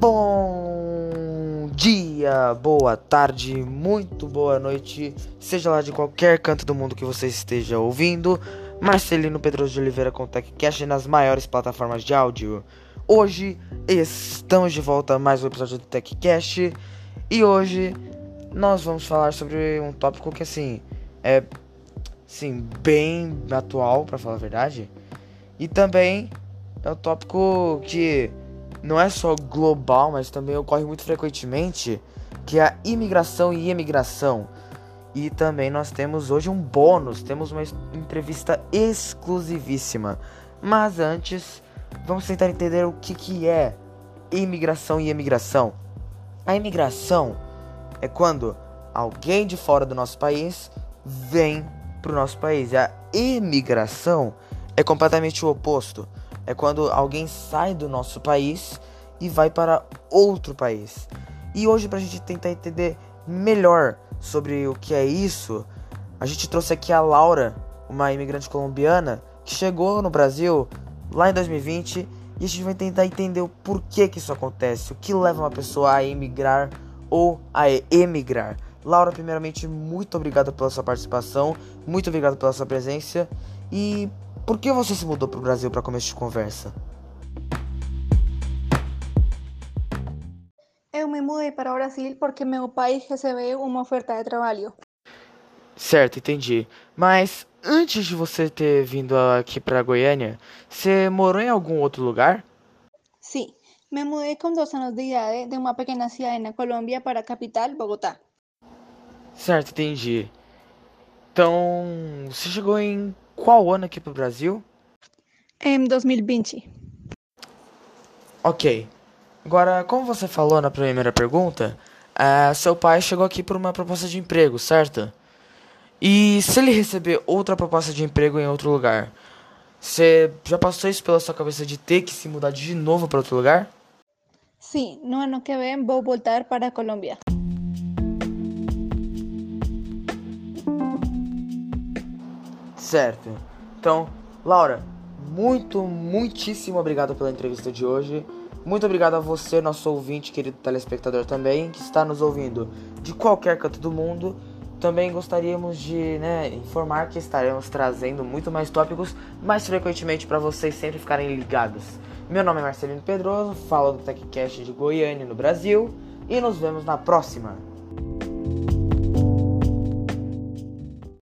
Bom dia, boa tarde, muito boa noite, seja lá de qualquer canto do mundo que você esteja ouvindo. Marcelino Pedroso de Oliveira com TechCast nas maiores plataformas de áudio. Hoje estamos de volta a mais um episódio do TechCast e hoje nós vamos falar sobre um tópico que assim é sim bem atual, para falar a verdade, e também é um tópico que não é só global, mas também ocorre muito frequentemente, que é a imigração e emigração. E também nós temos hoje um bônus, temos uma entrevista exclusivíssima. Mas antes, vamos tentar entender o que, que é imigração e emigração. A imigração é quando alguém de fora do nosso país vem para o nosso país. A emigração é completamente o oposto é quando alguém sai do nosso país e vai para outro país. E hoje, para a gente tentar entender melhor sobre o que é isso, a gente trouxe aqui a Laura, uma imigrante colombiana que chegou no Brasil lá em 2020 e a gente vai tentar entender o porquê que isso acontece, o que leva uma pessoa a emigrar ou a emigrar. Laura, primeiramente, muito obrigado pela sua participação, muito obrigado pela sua presença e por que você se mudou para o Brasil para começo de conversa? Eu me mudei para o Brasil porque meu pai recebeu uma oferta de trabalho. Certo, entendi. Mas antes de você ter vindo aqui para Goiânia, você morou em algum outro lugar? Sim, me mudei com dois anos de idade de uma pequena cidade na Colômbia para a capital, Bogotá. Certo, entendi. Então, você chegou em qual ano aqui pro Brasil? Em 2020. Ok. Agora, como você falou na primeira pergunta, uh, seu pai chegou aqui por uma proposta de emprego, certo? E se ele receber outra proposta de emprego em outro lugar, você já passou isso pela sua cabeça de ter que se mudar de novo para outro lugar? Sim, no ano que vem vou voltar para a Colômbia. Certo. Então, Laura, muito, muitíssimo obrigado pela entrevista de hoje. Muito obrigado a você, nosso ouvinte, querido telespectador também, que está nos ouvindo de qualquer canto do mundo. Também gostaríamos de né, informar que estaremos trazendo muito mais tópicos mais frequentemente para vocês sempre ficarem ligados. Meu nome é Marcelino Pedroso, falo do TechCast de Goiânia, no Brasil, e nos vemos na próxima.